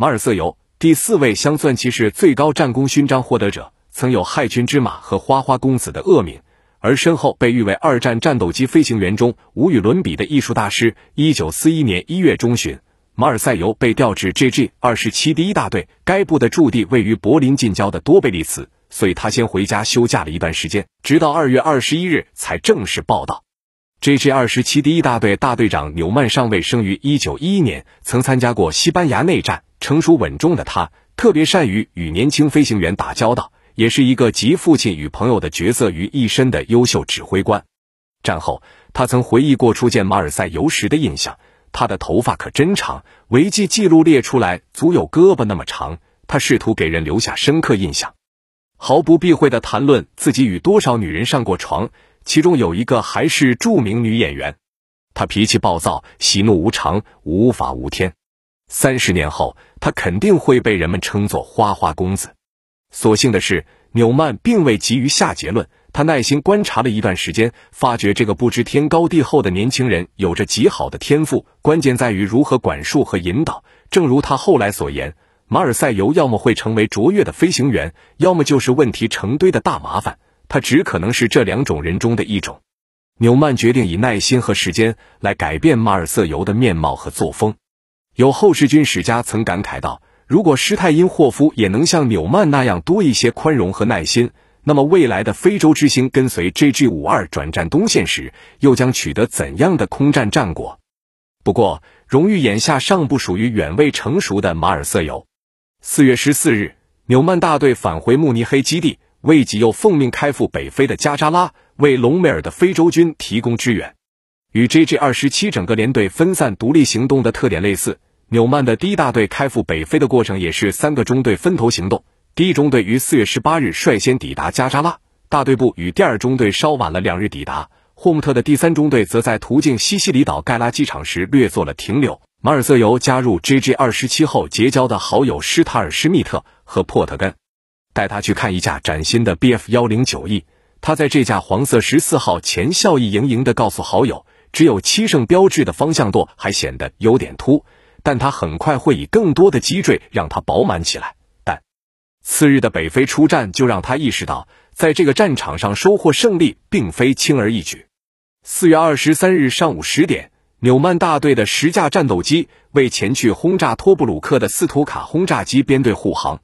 马尔瑟尤，第四位镶钻骑士最高战功勋章获得者，曾有“害群之马”和“花花公子”的恶名，而身后被誉为二战战斗机飞行员中无与伦比的艺术大师。一九四一年一月中旬，马尔塞尤被调至 JG 二十七第一大队，该部的驻地位于柏林近郊的多贝利茨，所以他先回家休假了一段时间，直到二月二十一日才正式报道。JG 二十七第一大队大队长纽曼上尉生于一九一一年，曾参加过西班牙内战。成熟稳重的他，特别善于与年轻飞行员打交道，也是一个集父亲与朋友的角色于一身的优秀指挥官。战后，他曾回忆过初见马尔赛尤时的印象：他的头发可真长，维基记录列出来，足有胳膊那么长。他试图给人留下深刻印象，毫不避讳地谈论自己与多少女人上过床，其中有一个还是著名女演员。她脾气暴躁，喜怒无常，无法无天。三十年后，他肯定会被人们称作“花花公子”。所幸的是，纽曼并未急于下结论，他耐心观察了一段时间，发觉这个不知天高地厚的年轻人有着极好的天赋，关键在于如何管束和引导。正如他后来所言，马尔塞尤要么会成为卓越的飞行员，要么就是问题成堆的大麻烦。他只可能是这两种人中的一种。纽曼决定以耐心和时间来改变马尔瑟尤的面貌和作风。有后世军史家曾感慨道：“如果施泰因霍夫也能像纽曼那样多一些宽容和耐心，那么未来的非洲之星跟随 JG 五二转战东线时，又将取得怎样的空战战果？”不过，荣誉眼下尚不属于远未成熟的马尔瑟尤。四月十四日，纽曼大队返回慕尼黑基地，为己又奉命开赴北非的加扎拉，为隆美尔的非洲军提供支援。与 JG 二十七整个连队分散独立行动的特点类似。纽曼的第一大队开赴北非的过程也是三个中队分头行动。第一中队于四月十八日率先抵达加扎拉，大队部与第二中队稍晚了两日抵达。霍姆特的第三中队则在途径西西里岛盖拉机场时略作了停留。马尔瑟尤加入 JG 二十七后结交的好友施塔尔施密特和珀特根，带他去看一架崭新的 BF 幺零九 E。他在这架黄色十四号前笑意盈盈地告诉好友，只有七圣标志的方向舵还显得有点凸。但他很快会以更多的脊椎让它饱满起来。但次日的北非出战就让他意识到，在这个战场上收获胜利并非轻而易举。四月二十三日上午十点，纽曼大队的十架战斗机为前去轰炸托布鲁克的斯图卡轰炸机编队护航。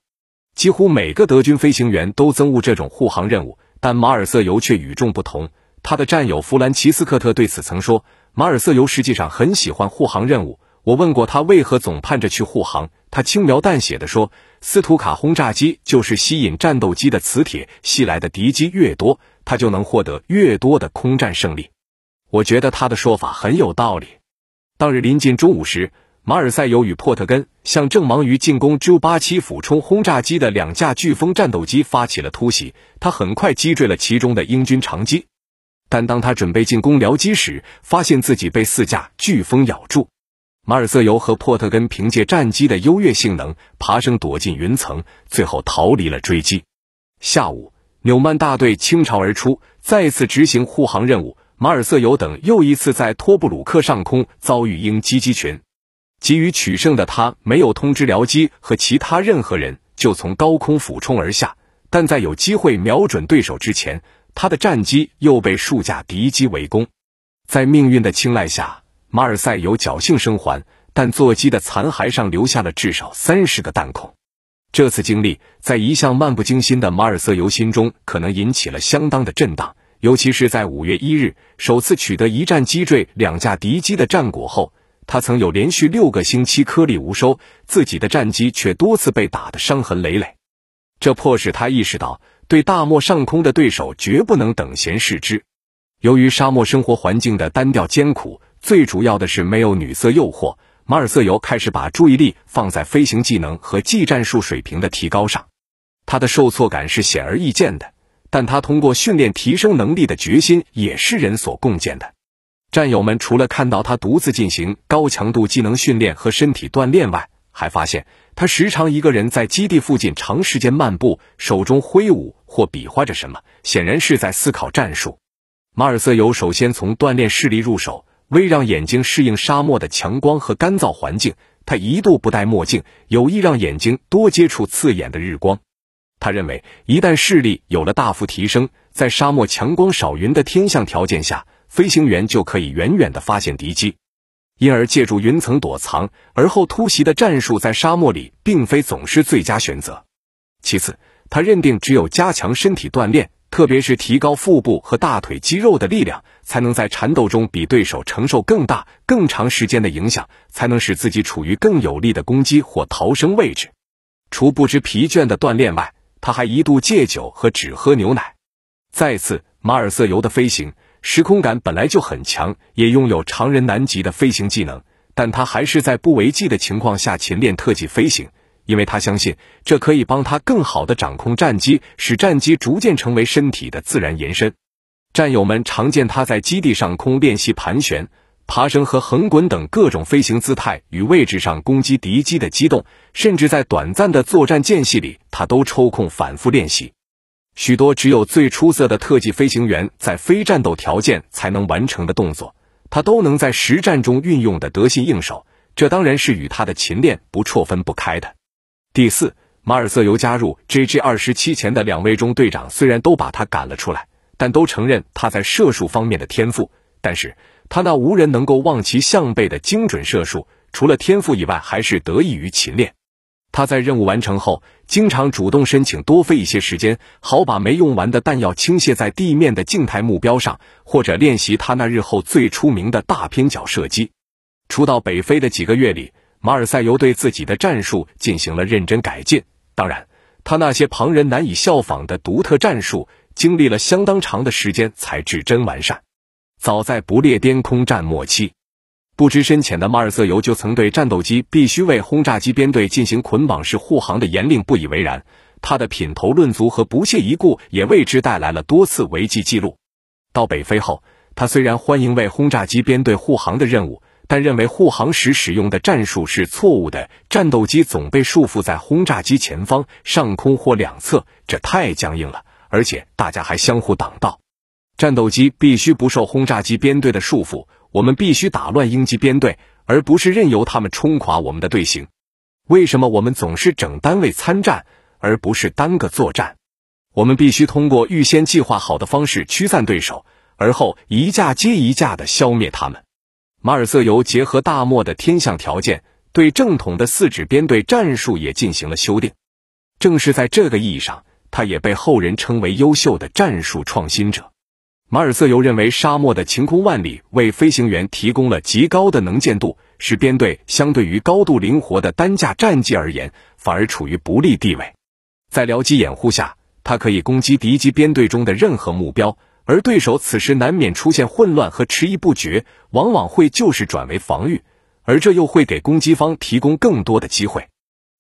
几乎每个德军飞行员都憎恶这种护航任务，但马尔瑟尤却与众不同。他的战友弗兰奇斯克特对此曾说：“马尔瑟尤实际上很喜欢护航任务。”我问过他为何总盼着去护航，他轻描淡写的说：“斯图卡轰炸机就是吸引战斗机的磁铁，吸来的敌机越多，他就能获得越多的空战胜利。”我觉得他的说法很有道理。当日临近中午时，马尔塞尤与珀特根向正忙于进攻 Ju 八七俯冲轰炸机的两架飓风战斗机发起了突袭，他很快击坠了其中的英军长机，但当他准备进攻僚机时，发现自己被四架飓风咬住。马尔瑟尤和珀特根凭借战机的优越性能爬升躲进云层，最后逃离了追击。下午，纽曼大队倾巢而出，再次执行护航任务。马尔瑟尤等又一次在托布鲁克上空遭遇鹰击机群，急于取胜的他没有通知僚机和其他任何人，就从高空俯冲而下。但在有机会瞄准对手之前，他的战机又被数架敌机围攻。在命运的青睐下。马尔赛有侥幸生还，但座机的残骸上留下了至少三十个弹孔。这次经历在一向漫不经心的马尔瑟尤心中可能引起了相当的震荡，尤其是在五月一日首次取得一战击坠两架敌机的战果后，他曾有连续六个星期颗粒无收，自己的战机却多次被打得伤痕累累。这迫使他意识到，对大漠上空的对手绝不能等闲视之。由于沙漠生活环境的单调艰苦。最主要的是没有女色诱惑，马尔瑟尤开始把注意力放在飞行技能和技战术水平的提高上。他的受挫感是显而易见的，但他通过训练提升能力的决心也是人所共见的。战友们除了看到他独自进行高强度技能训练和身体锻炼外，还发现他时常一个人在基地附近长时间漫步，手中挥舞或比划着什么，显然是在思考战术。马尔瑟尤首先从锻炼视力入手。为让眼睛适应沙漠的强光和干燥环境，他一度不戴墨镜，有意让眼睛多接触刺眼的日光。他认为，一旦视力有了大幅提升，在沙漠强光少云的天象条件下，飞行员就可以远远地发现敌机。因而，借助云层躲藏而后突袭的战术，在沙漠里并非总是最佳选择。其次，他认定只有加强身体锻炼，特别是提高腹部和大腿肌肉的力量，才能在缠斗中比对手承受更大、更长时间的影响，才能使自己处于更有利的攻击或逃生位置。除不知疲倦的锻炼外，他还一度戒酒和只喝牛奶。再次，马尔瑟尤的飞行。时空感本来就很强，也拥有常人难及的飞行技能，但他还是在不违纪的情况下勤练特技飞行，因为他相信这可以帮他更好的掌控战机，使战机逐渐成为身体的自然延伸。战友们常见他在基地上空练习盘旋、爬升和横滚等各种飞行姿态与位置上攻击敌机的机动，甚至在短暂的作战间隙里，他都抽空反复练习。许多只有最出色的特技飞行员在非战斗条件才能完成的动作，他都能在实战中运用的得心应手。这当然是与他的勤练不辍分不开的。第四，马尔瑟尤加入 JG 二十七前的两位中队长虽然都把他赶了出来，但都承认他在射术方面的天赋。但是他那无人能够望其项背的精准射术，除了天赋以外，还是得益于勤练。他在任务完成后，经常主动申请多飞一些时间，好把没用完的弹药倾泻在地面的静态目标上，或者练习他那日后最出名的大偏角射击。初到北非的几个月里，马尔塞尤对自己的战术进行了认真改进。当然，他那些旁人难以效仿的独特战术，经历了相当长的时间才至臻完善。早在不列颠空战末期。不知深浅的马尔瑟尤就曾对战斗机必须为轰炸机编队进行捆绑式护航的严令不以为然。他的品头论足和不屑一顾也为之带来了多次违纪记录。到北非后，他虽然欢迎为轰炸机编队护航的任务，但认为护航时使用的战术是错误的。战斗机总被束缚在轰炸机前方、上空或两侧，这太僵硬了，而且大家还相互挡道。战斗机必须不受轰炸机编队的束缚。我们必须打乱鹰击编队，而不是任由他们冲垮我们的队形。为什么我们总是整单位参战，而不是单个作战？我们必须通过预先计划好的方式驱散对手，而后一架接一架的消灭他们。马尔瑟尤结合大漠的天象条件，对正统的四指编队战术也进行了修订。正是在这个意义上，他也被后人称为优秀的战术创新者。马尔瑟尤认为，沙漠的晴空万里为飞行员提供了极高的能见度，使编队相对于高度灵活的单架战机而言，反而处于不利地位。在僚机掩护下，他可以攻击敌机编队中的任何目标，而对手此时难免出现混乱和迟疑不决，往往会就是转为防御，而这又会给攻击方提供更多的机会。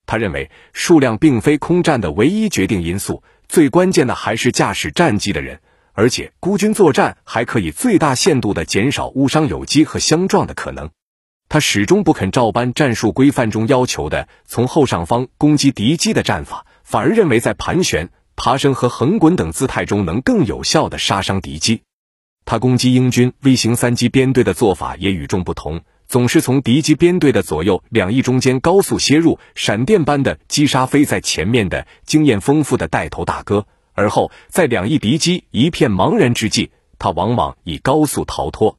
他认为，数量并非空战的唯一决定因素，最关键的还是驾驶战机的人。而且孤军作战还可以最大限度地减少误伤有机和相撞的可能。他始终不肯照搬战术规范中要求的从后上方攻击敌机的战法，反而认为在盘旋、爬升和横滚等姿态中能更有效地杀伤敌机。他攻击英军 V 型三机编队的做法也与众不同，总是从敌机编队的左右两翼中间高速切入，闪电般的击杀飞在前面的经验丰富的带头大哥。而后，在两翼敌机一片茫然之际，他往往以高速逃脱。